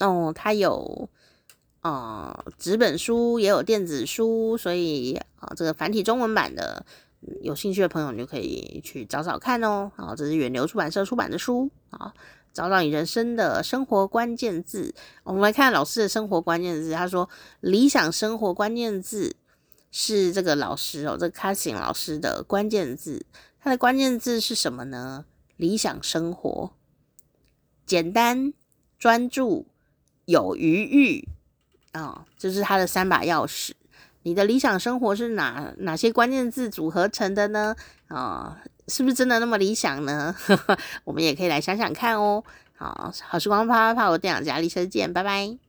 哦，它有呃，纸本书也有电子书，所以啊、这个繁体中文版的，有兴趣的朋友你就可以去找找看哦。啊，这是远流出版社出版的书啊，找找你人生的生活关键字。我们来看老师的生活关键字，他说理想生活关键字是这个老师哦，这个卡辛老师的关键字，他的关键字是什么呢？理想生活，简单、专注、有余欲。啊、这、是他的三把钥匙。你的理想生活是哪哪些关键字组合成的呢？啊、是不是真的那么理想呢？我们也可以来想想看哦。好，好时光啪啪啪，我店长佳丽，下次见，拜拜。